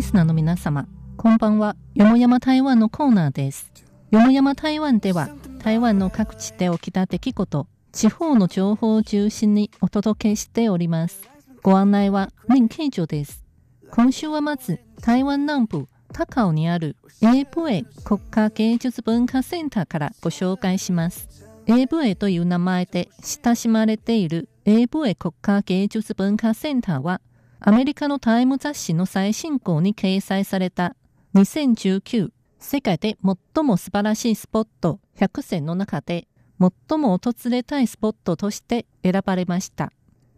リスナーの皆様、こんばんは。よもやま台湾のコーナーです。よもやま台湾では、台湾の各地で起きた出来事、地方の情報を中心にお届けしております。ご案内は林慶女です。今週はまず、台湾南部、高尾にある AVA 国家芸術文化センターからご紹介します。AVA という名前で親しまれている AVA 国家芸術文化センターは、アメリカのタイム雑誌の最新号に掲載された2019世界で最も素晴らしいスポット100選の中で最も訪れたいスポットとして選ばれました。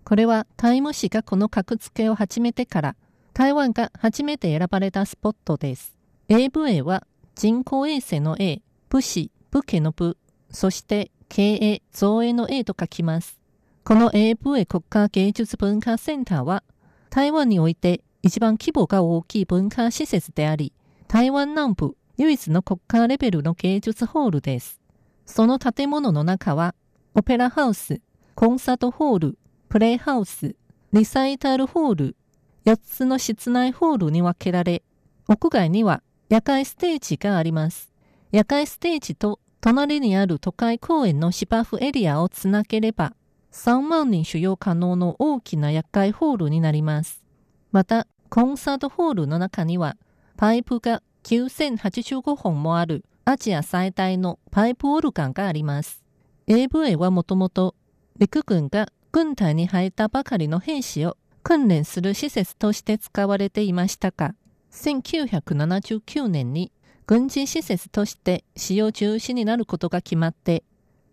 これはタイム誌がこの格付けを始めてから台湾が初めて選ばれたスポットです。AVA は人工衛星の A、武士、武家の武、そして経営、造営の A と書きます。この AVA 国家芸術文化センターは台湾において一番規模が大きい文化施設であり、台湾南部唯一の国家レベルの芸術ホールです。その建物の中は、オペラハウス、コンサートホール、プレイハウス、リサイタルホール、4つの室内ホールに分けられ、屋外には夜間ステージがあります。夜間ステージと隣にある都会公園の芝生エリアをつなげれば、3万人収容可能の大きな夜会ホールになります。また、コンサートホールの中には、パイプが9085本もあるアジア最大のパイプオルガンがあります。AVA はもともと陸軍が軍隊に入ったばかりの兵士を訓練する施設として使われていましたが、1979年に軍事施設として使用中止になることが決まって、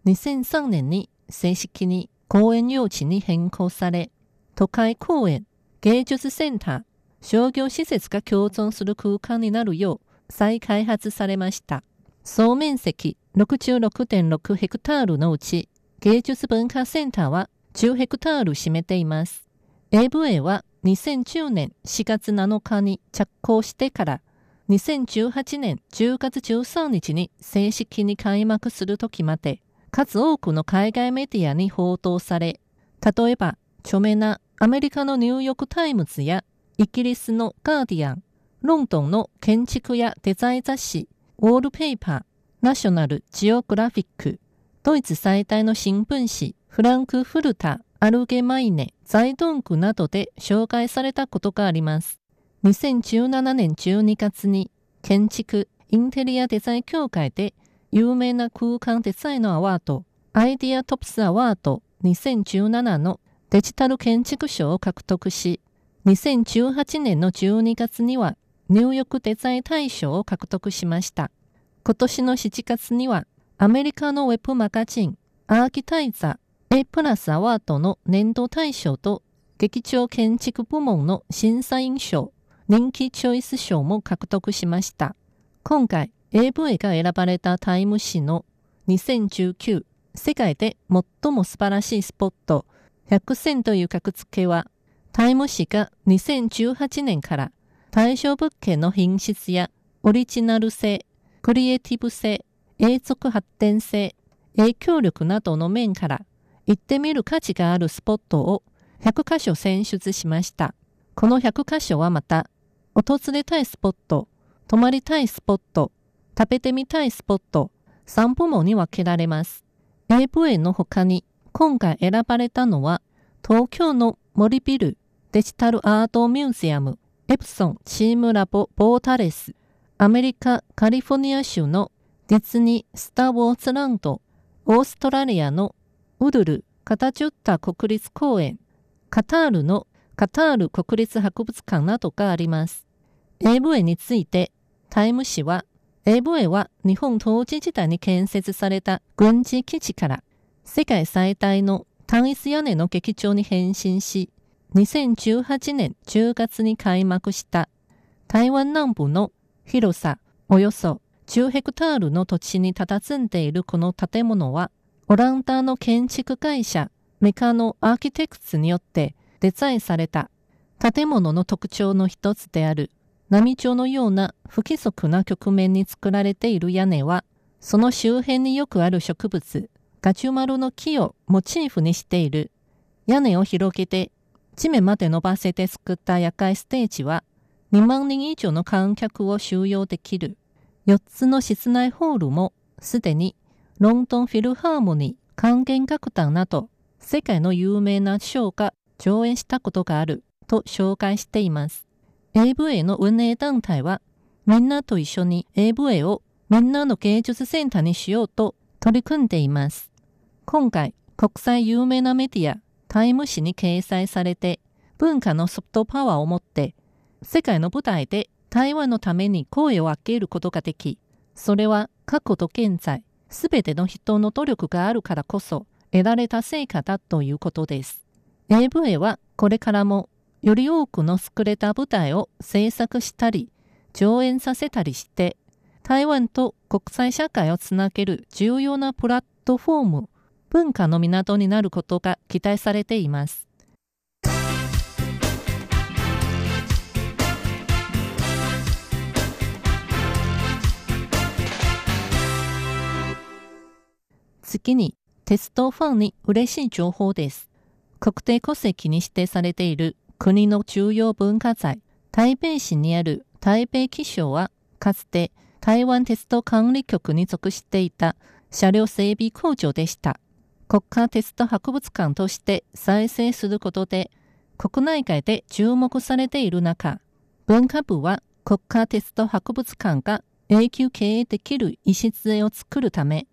2003年に正式に公園用地に変更され、都会公園、芸術センター、商業施設が共存する空間になるよう再開発されました。総面積66.6ヘクタールのうち、芸術文化センターは10ヘクタール占めています。AVA は2010年4月7日に着工してから2018年10月13日に正式に開幕する時まで数多くの海外メディアに報道され、例えば著名なアメリカのニューヨークタイムズやイギリスのガーディアン、ロンドンの建築やデザイン雑誌、ウォールペーパー、ナショナルジオグラフィック、ドイツ最大の新聞紙、 Frankfurter Allgemeine Zeitung などで紹介されたことがあります。2017年12月に建築、インテリアデザイン協会で有名な空間デザインのアワード、アイディアトップスアワード2017のデジタル建築賞を獲得し、2018年の12月にはニューヨークデザイン大賞を獲得しました。今年の7月にはアメリカのウェブマガジンアーキタイザー A プラスアワードの年度大賞と劇場建築部門の審査員賞、人気チョイス賞も獲得しました。今回、AV が選ばれたタイム誌の2019世界で最も素晴らしいスポット100選という格付けはタイム誌が2018年から対象物件の品質やオリジナル性、クリエイティブ性、永続発展性、影響力などの面から行ってみる価値があるスポットを100箇所選出しました。この100箇所はまた、訪れたいスポット、泊まりたいスポット、食べてみたいスポット3部門に分けられます。AV の他に今回選ばれたのは東京の森ビルデジタルアートミュージアムエプソンチームラボボータレスアメリカカリフォルニア州のディズニースター・ウォーズランドオーストラリアのウルルカタジュッタ国立公園カタールのカタール国立博物館などがあります。AV についてタイム誌は AVA は日本統治時代に建設された軍事基地から世界最大の単一屋根の劇場に変身し、2018年10月に開幕した台湾南部の広さおよそ10ヘクタールの土地に佇んでいるこの建物は、オランダの建築会社メカノアーキテクツによってデザインされた建物の特徴の一つである。波状のような不規則な局面に作られている屋根は、その周辺によくある植物、ガチュマルの木をモチーフにしている。屋根を広げて地面まで伸ばせて作った夜会ステージは、2万人以上の観客を収容できる4つの室内ホールもすでにロンドンフィルハーモニー管弦楽団など世界の有名なショーが上演したことがあると紹介しています。AV の運営団体はみんなと一緒に AV をみんなの芸術センターにしようと取り組んでいます。今回国際有名なメディアタイム誌に掲載されて文化のソフトパワーを持って世界の舞台で台湾のために声を上げることができ、それは過去と現在、すべての人の努力があるからこそ得られた成果だということです。AV はこれからもより多くの優れた舞台を制作したり、上演させたりして、台湾と国際社会をつなげる重要なプラットフォーム、文化の港になることが期待されています。次に、鉄道ファンに嬉しい情報です。国定戸籍に指定されている国の重要文化財、台北市にある台北気象は、かつて台湾鉄道管理局に属していた車両整備工場でした。国家鉄道博物館として再生することで、国内外で注目されている中、文化部は国家鉄道博物館が永久経営できる礎を作るため、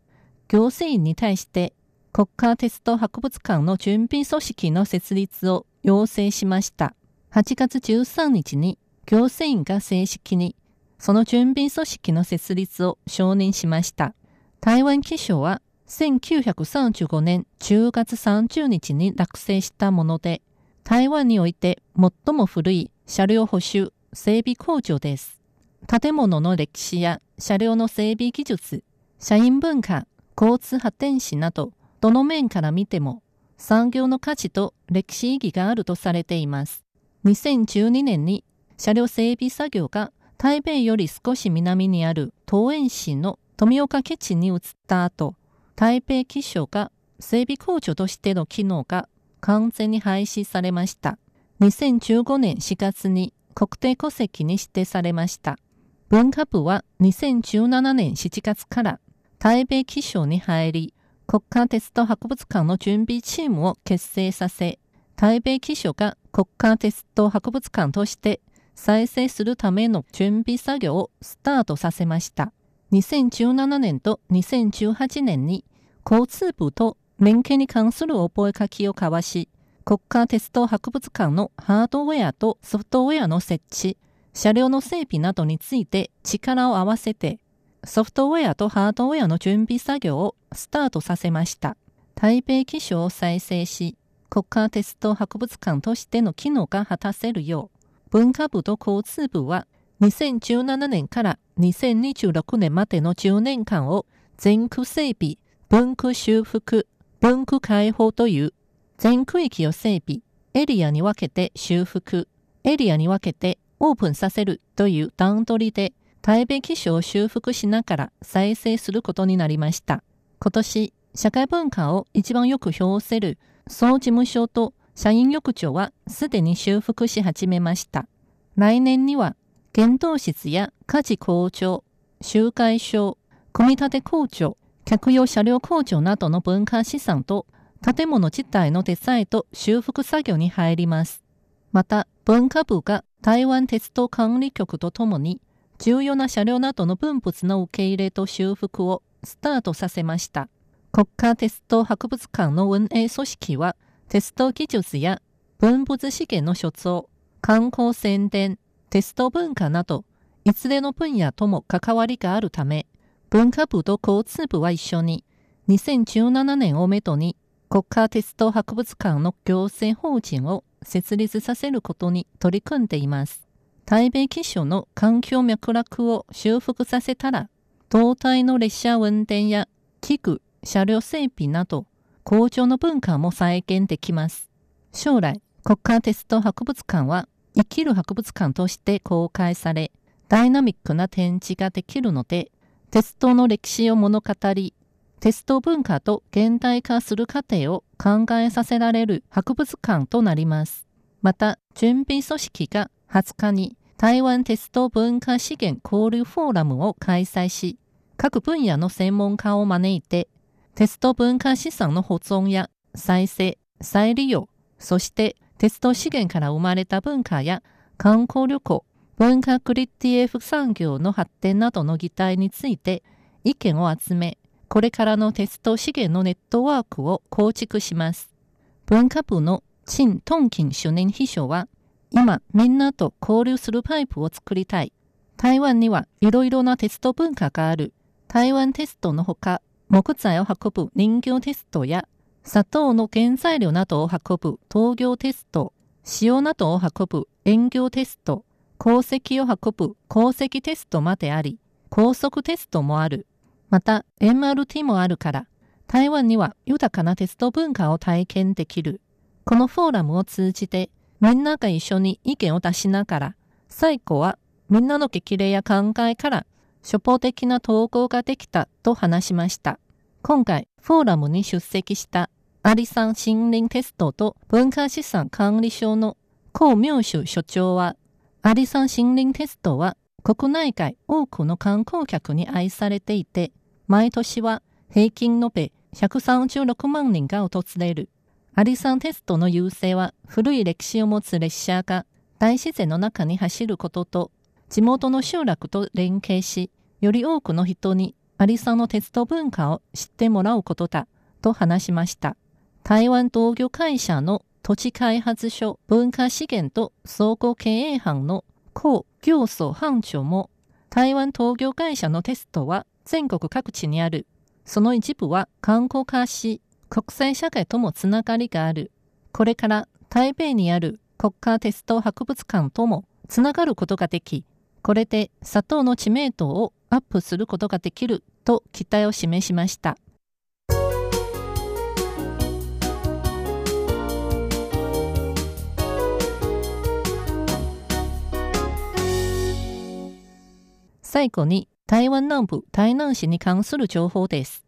行政院に対して国家鉄道博物館の準備組織の設立を要請しました。8月13日に行政院が正式にその準備組織の設立を承認しました。台湾気象は1935年10月30日に落成したもので、台湾において最も古い車両補修整備工場です。建物の歴史や車両の整備技術、社員文化、交通発展史など、どの面から見ても産業の価値と歴史意義があるとされています。2012年に車両整備作業が台北より少し南にある東園市の富岡基地に移った後、台北気象が整備工場としての機能が完全に廃止されました。2015年4月に国定戸籍に指定されました。文化部は2017年7月から台北気象に入り、国家鉄道博物館の準備チームを結成させ、台北気象が国家鉄道博物館として再生するための準備作業をスタートさせました。2017年と2018年に交通部と連携に関する覚書を交わし、国家鉄道博物館のハードウェアとソフトウェアの設置、車両の整備などについて力を合わせてソフトウェアとハードウェアの準備作業をスタートさせました。台北機種を再生し、国家鉄道博物館としての機能が果たせるよう、文化部と交通部は2017年から2026年までの10年間を全区整備、文区修復、文区開放という全区域を整備、エリアに分けて修復、エリアに分けてオープンさせるという段取りで台北機種を修復しながら再生することになりました。今年、社会文化を一番よく表せる総事務所と社員浴場はすでに修復し始めました。来年には、原動室や家事工場、集会所、組み立て工場、客用車両工場などの文化資産と建物自体のデザインと修復作業に入ります。また、文化部が台湾鉄道管理局とともに重要な車両などの分物の受け入れと修復をスタートさせました。国家鉄道博物館の運営組織は、鉄道技術や分物資源の所蔵、観光宣伝、鉄道文化など、いずれの分野とも関わりがあるため、文化部と交通部は一緒に、2017年をめどに国家鉄道博物館の行政法人を設立させることに取り組んでいます。台北機種の環境脈絡を修復させたら、胴体の列車運転や器具、車両整備など、工場の文化も再現できます。将来、国家鉄道博物館は生きる博物館として公開され、ダイナミックな展示ができるので、鉄道の歴史を物語り、鉄道文化と現代化する過程を考えさせられる博物館となります。また、準備組織が20日に台湾テスト文化資源交流フォーラムを開催し、各分野の専門家を招いて、テスト文化資産の保存や再生、再利用、そしてテスト資源から生まれた文化や観光旅行、文化クリティエフ産業の発展などの議題について意見を集め、これからのテスト資源のネットワークを構築します。文化部の陳東金主任秘書は、今みんなと交流するパイプを作りたい。台湾にはいろいろなテスト文化がある。台湾テストのほか、木材を運ぶ人形テストや、砂糖の原材料などを運ぶ陶業テスト、塩などを運ぶ園業テスト、鉱石を運ぶ鉱石テストまであり、高速テストもある。また MRT もあるから、台湾には豊かなテスト文化を体験できる。このフォーラムを通じて、みんなが一緒に意見を出しながら、最後はみんなの激励や考えから初歩的な投稿ができたと話しました。今回、フォーラムに出席したアリサン森林テストと文化資産管理省の高明州所長は、アリサン森林テストは国内外多くの観光客に愛されていて、毎年は平均延べ136万人が訪れる。アリサンテストの優勢は古い歴史を持つ列車が大自然の中に走ることと、地元の集落と連携し、より多くの人にアリサンの鉄道文化を知ってもらうことだと話しました。台湾同業会社の土地開発所文化資源と総合経営班の高行祖班長も台湾東業会社のテストは全国各地にある。その一部は観光化し、国際社会ともつながりがある。これから台北にある国家テスト博物館ともつながることができ、これで砂糖の知名度をアップすることができると期待を示しました。最後に台湾南部台南市に関する情報です。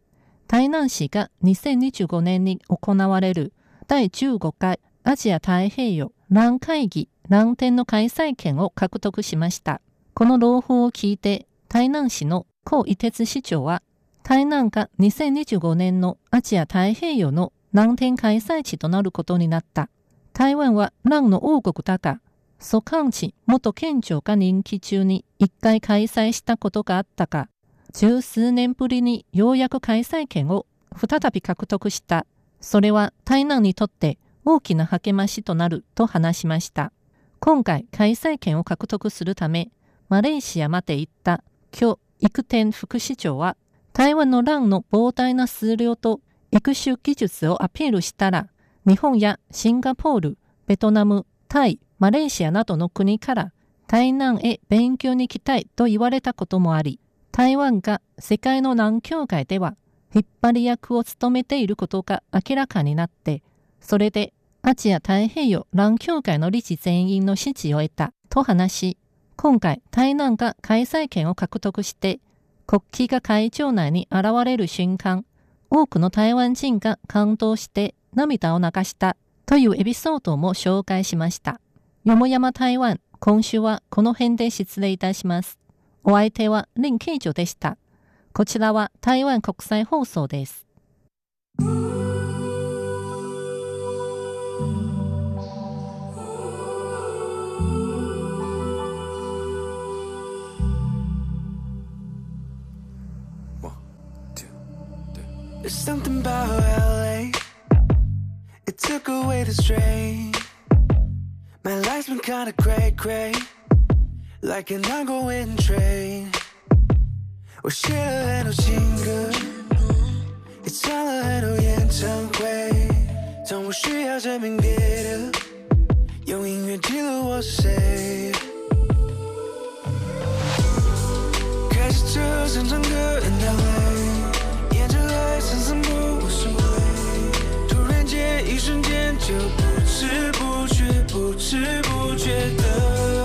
台南市が2025年に行われる第15回アジア太平洋蘭会議蘭展の開催権を獲得しました。この朗報を聞いて台南市の高伊鉄市長は台南が2025年のアジア太平洋の難点開催地となることになった。台湾は蘭の王国だが、蘇漢地元県庁が任期中に一回開催したことがあったか、十数年ぶりにようやく開催権を再び獲得した。それは台南にとって大きな励ましとなると話しました。今回開催権を獲得するため、マレーシアまで行った許育天副市長は、台湾の乱の膨大な数量と育種技術をアピールしたら、日本やシンガポール、ベトナム、タイ、マレーシアなどの国から台南へ勉強に来たいと言われたこともあり、台湾が世界の南協会では引っ張り役を務めていることが明らかになって、それでアジア太平洋南協会の理事全員の支持を得たと話し、今回台南が開催権を獲得して国旗が会場内に現れる瞬間、多くの台湾人が感動して涙を流したというエピソードも紹介しました。よもやま台湾、今週はこの辺で失礼いたします。お相手は林慶女でした。こちらは台湾国際放送です。There's something about LA. It took away the strain. My life's been kinda cray cray. Like an ongoing train. 我写了很多情歌，也唱了很多演唱会。当我需要证明别的，用音乐记录我是谁。开始车声唱歌很到位。散散步无所谓，突然间一瞬间就不知不觉，不知不觉的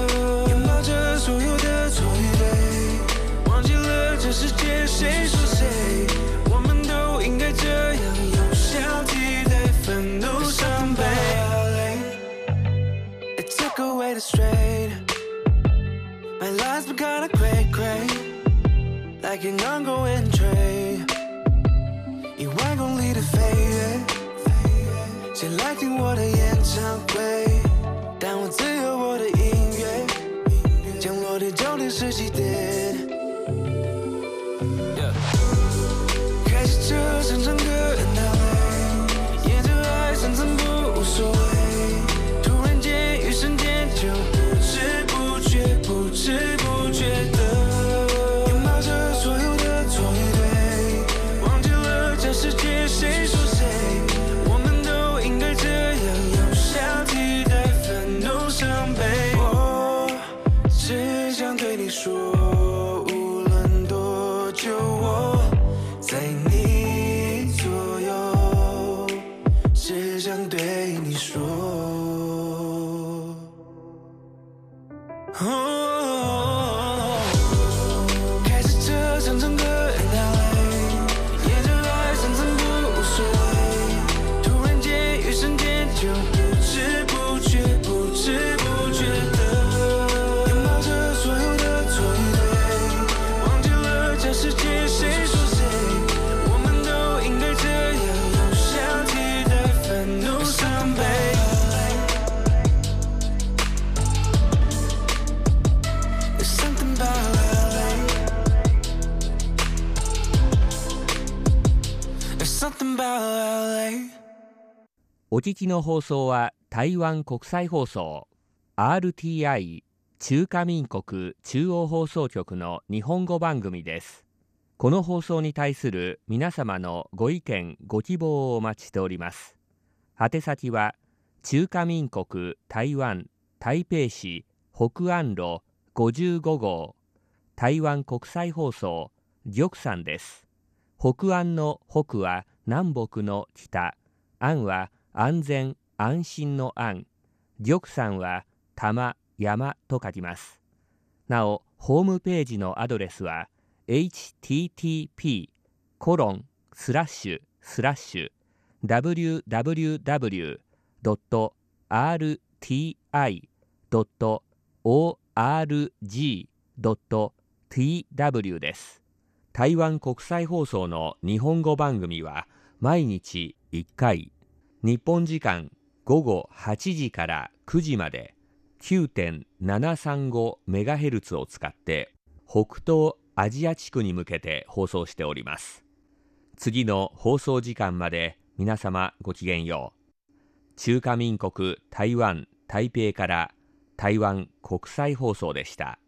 聞きの放送は台湾国際放送 RTI 中華民国中央放送局の日本語番組です。この放送に対する皆様のご意見ご希望をお待ちしております。宛先は中華民国台湾台北市北安路55号台湾国際放送玉山です。北安の北は南北の北、安は安全安心の安、玉山は玉山と書きます。なお、ホームページのアドレスは http コロンスラッシュスラッシュ www.rti.org.tw です。台湾国際放送の日本語番組は毎日1回、日本時間午後8時から9時まで 9.735MHz を使って北東アジア地区に向けて放送しております。次の放送時間まで皆様ごきげんよう。中華民国台湾台北から台湾国際放送でした。